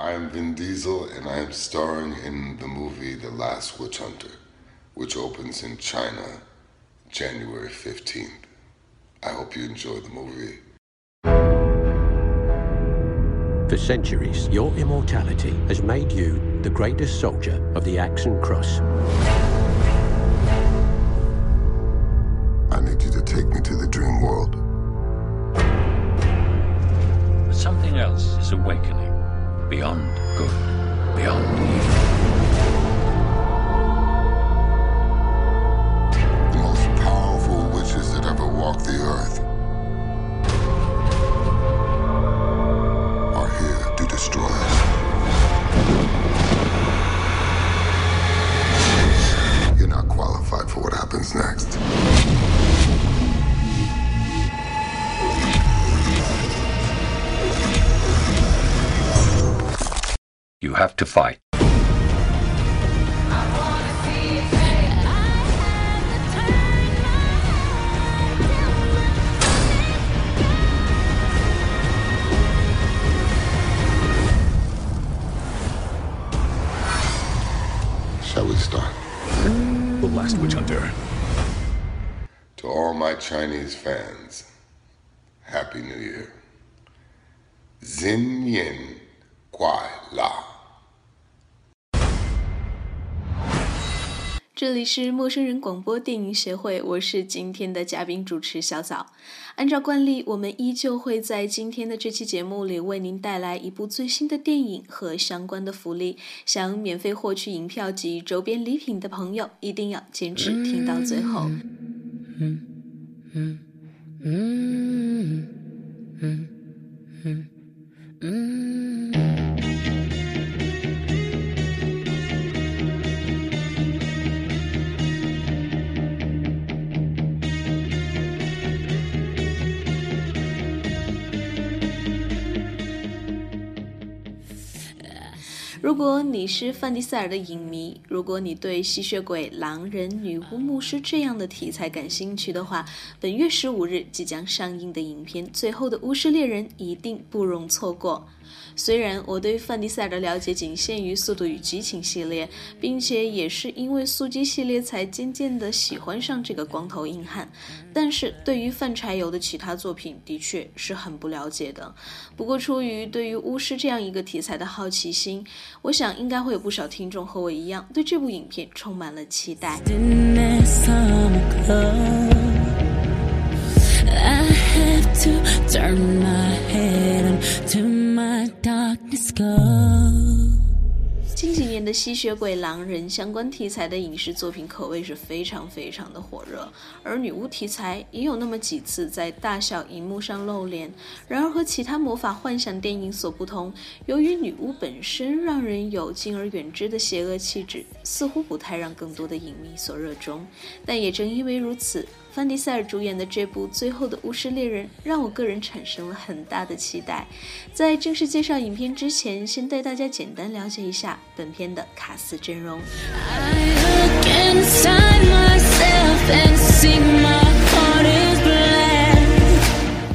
I am Vin Diesel, and I am starring in the movie The Last Witch Hunter, which opens in China January 15th. I hope you enjoy the movie. For centuries, your immortality has made you the greatest soldier of the axe and cross. I need you to take me to the dream world. But Something else is awakening beyond good, beyond evil. To fight. Shall we start? The Last Witch Hunter. To all my Chinese fans, Happy New Year. Xin Yin Kuai La. 这里是陌生人广播电影协会，我是今天的嘉宾主持小枣。按照惯例，我们依旧会在今天的这期节目里为您带来一部最新的电影和相关的福利。想免费获取影票及周边礼品的朋友，一定要坚持听到最后。如果你是范迪塞尔的影迷，如果你对吸血鬼、狼人、女巫、牧师这样的题材感兴趣的话，本月十五日即将上映的影片《最后的巫师猎人》一定不容错过。虽然我对范迪塞尔的了解仅限于《速度与激情》系列，并且也是因为《速激》系列才渐渐的喜欢上这个光头硬汉，但是对于范柴油的其他作品的确是很不了解的。不过出于对于巫师这样一个题材的好奇心，我想应该会有不少听众和我一样，对这部影片充满了期待。I have to turn my head 近几年的吸血鬼、狼人相关题材的影视作品可谓是非常非常的火热，而女巫题材也有那么几次在大小荧幕上露脸。然而和其他魔法幻想电影所不同，由于女巫本身让人有敬而远之的邪恶气质，似乎不太让更多的影迷所热衷。但也正因为如此，范迪塞尔主演的这部《最后的巫师猎人》让我个人产生了很大的期待。在正式介绍影片之前，先带大家简单了解一下本片的卡斯阵容。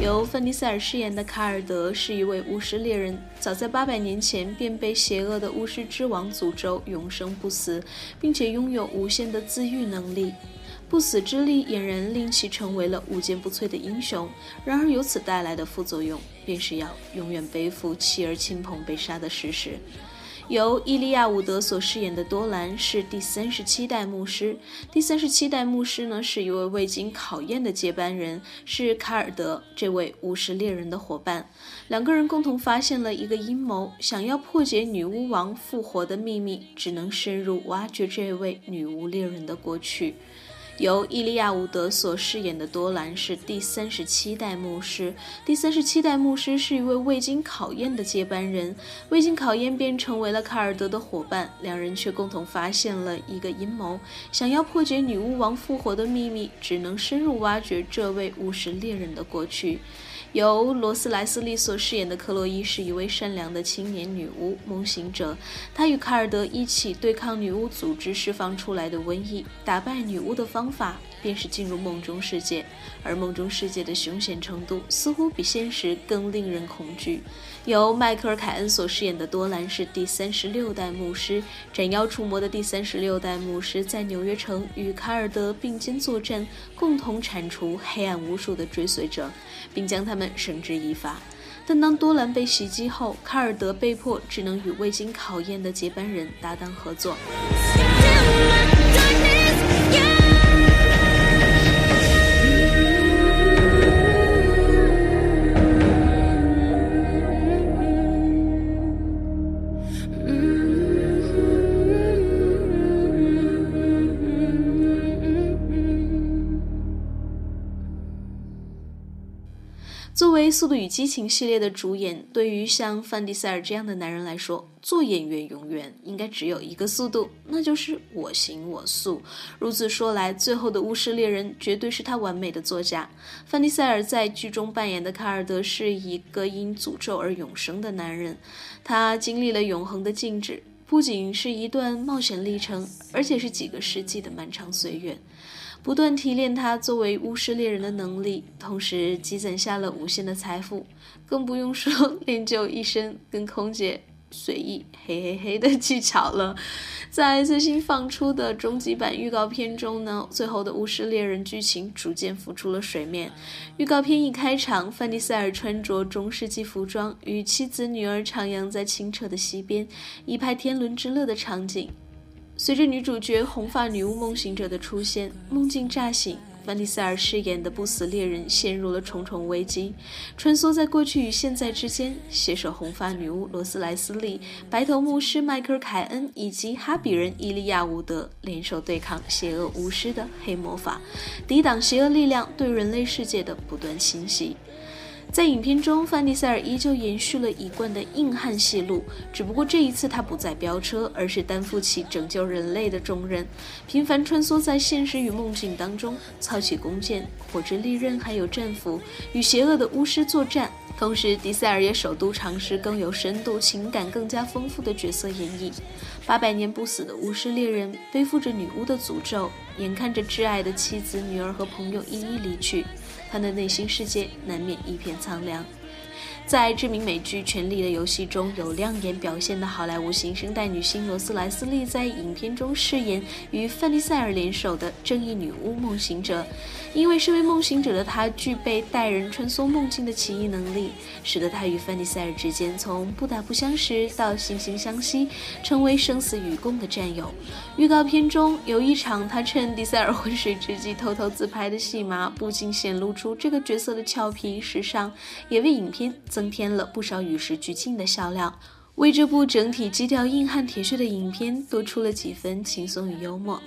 由范迪塞尔饰演的卡尔德是一位巫师猎人，早在八百年前便被邪恶的巫师之王诅咒永生不死，并且拥有无限的自愈能力。不死之力俨然令其成为了无坚不摧的英雄。然而由此带来的副作用，便是要永远背负妻儿亲朋被杀的事实。由伊利亚·伍德所饰演的多兰是第三十七代牧师。第三十七代牧师呢，是一位未经考验的接班人，是卡尔德这位巫师猎人的伙伴。两个人共同发现了一个阴谋，想要破解女巫王复活的秘密，只能深入挖掘这位女巫猎人的过去。由伊利亚·伍德所饰演的多兰是第三十七代牧师。第三十七代牧师是一位未经考验的接班人，未经考验便成为了卡尔德的伙伴。两人却共同发现了一个阴谋，想要破解女巫王复活的秘密，只能深入挖掘这位巫师猎人的过去。由罗斯莱斯利所饰演的克洛伊是一位善良的青年女巫梦行者，她与卡尔德一起对抗女巫组织释放出来的瘟疫。打败女巫的方法便是进入梦中世界，而梦中世界的凶险程度似乎比现实更令人恐惧。由迈克尔·凯恩所饰演的多兰是第三十六代牧师，斩妖除魔的第三十六代牧师在纽约城与卡尔德并肩作战，共同铲除黑暗巫术的追随者，并将他们绳之以法。但当多兰被袭击后，卡尔德被迫只能与未经考验的接班人搭档合作。速度与激情》系列的主演，对于像范迪塞尔这样的男人来说，做演员永远应该只有一个速度，那就是我行我素。如此说来，最后的巫师猎人绝对是他完美的作家。范迪塞尔在剧中扮演的卡尔德是一个因诅咒而永生的男人，他经历了永恒的静止，不仅是一段冒险历程，而且是几个世纪的漫长岁月。不断提炼他作为巫师猎人的能力，同时积攒下了无限的财富，更不用说练就一身跟空姐随意嘿嘿嘿的技巧了。在最新放出的终极版预告片中呢，最后的巫师猎人剧情逐渐浮出了水面。预告片一开场，范迪塞尔穿着中世纪服装，与妻子女儿徜徉在清澈的溪边，一派天伦之乐的场景。随着女主角红发女巫梦行者的出现，梦境乍醒，范迪塞尔饰演的不死猎人陷入了重重危机。穿梭在过去与现在之间，携手红发女巫罗斯莱斯利、白头牧师迈克尔凯恩以及哈比人伊利亚伍德联手对抗邪恶巫师的黑魔法，抵挡邪恶力量对人类世界的不断侵袭。在影片中，范迪塞尔依旧延续了一贯的硬汉戏路，只不过这一次他不再飙车，而是担负起拯救人类的重任，频繁穿梭在现实与梦境当中，操起弓箭、火之利刃还有战斧，与邪恶的巫师作战。同时，迪塞尔也首度尝试更有深度、情感更加丰富的角色演绎。八百年不死的巫师猎人背负着女巫的诅咒，眼看着挚爱的妻子、女儿和朋友一一离去。他的内心世界难免一片苍凉。在知名美剧《权力的游戏》中有亮眼表现的好莱坞新生代女星罗斯莱斯利，在影片中饰演与范迪塞尔联手的正义女巫梦行者。因为身为梦行者的她具备带人穿梭梦境的奇异能力，使得她与范迪塞尔之间从不打不相识到惺惺相惜，成为生死与共的战友。预告片中有一场她趁迪塞尔昏睡之际偷偷自拍的戏码，不仅显露出这个角色的俏皮时尚，也为影片增添了不少与时俱进的笑料，为这部整体基调硬汉铁血的影片多出了几分轻松与幽默。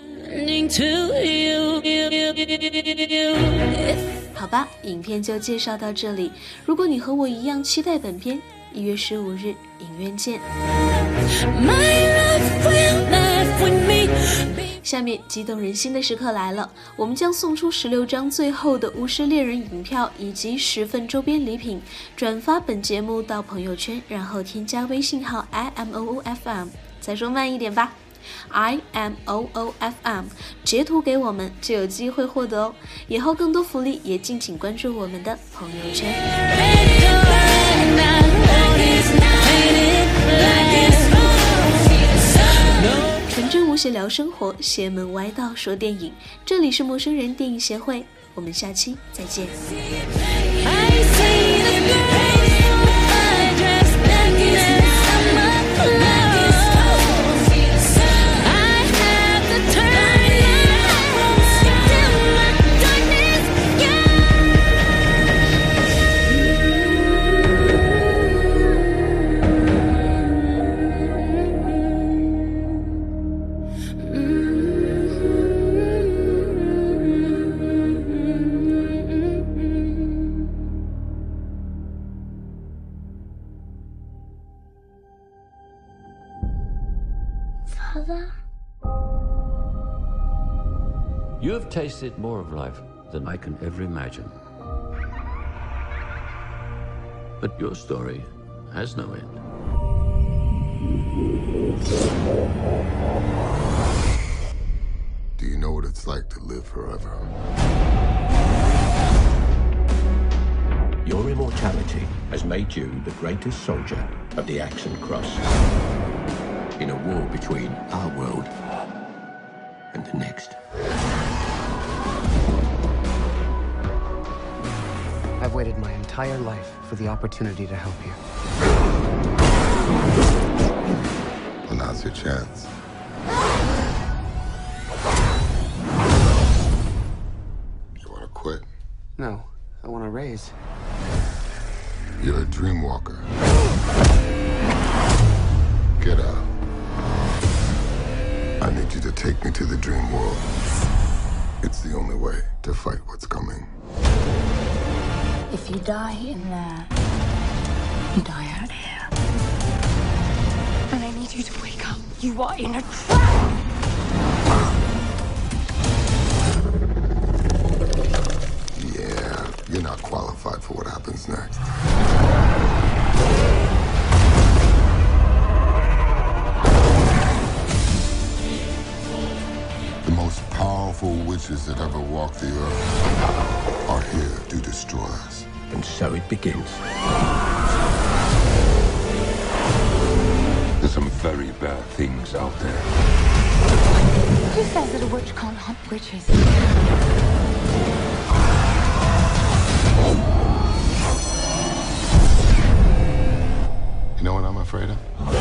好吧，影片就介绍到这里。如果你和我一样期待本片，一月十五日影院见。下面激动人心的时刻来了，我们将送出十六张最后的巫师猎人影票以及十份周边礼品。转发本节目到朋友圈，然后添加微信号 i m o o f m，再说慢一点吧，i m o o f m，截图给我们就有机会获得哦。以后更多福利也敬请关注我们的朋友圈。闲聊生活，邪门歪道说电影。这里是陌生人电影协会，我们下期再见。You have tasted more of life than I can ever imagine. But your story has no end. Do you know what it's like to live forever. Your immortality has made you the greatest soldier of the Axe and Cross. In a war between our world and the next. I've waited my entire life for the opportunity to help you. Well, now's your chance. You want to quit? No, I want to raise. You're a dream walker. Get out. I need you to take me to the dream world. It's the only way to fight what's coming. If you die in there, you die out here. And I need you to wake up. You are in a trap! Yeah, you're not qualified for what happens next. Powerful witches that ever walked the earth are here to destroy us. And so it begins. There's some very bad things out there. Who says that a witch can't hunt witches? You know what I'm afraid of?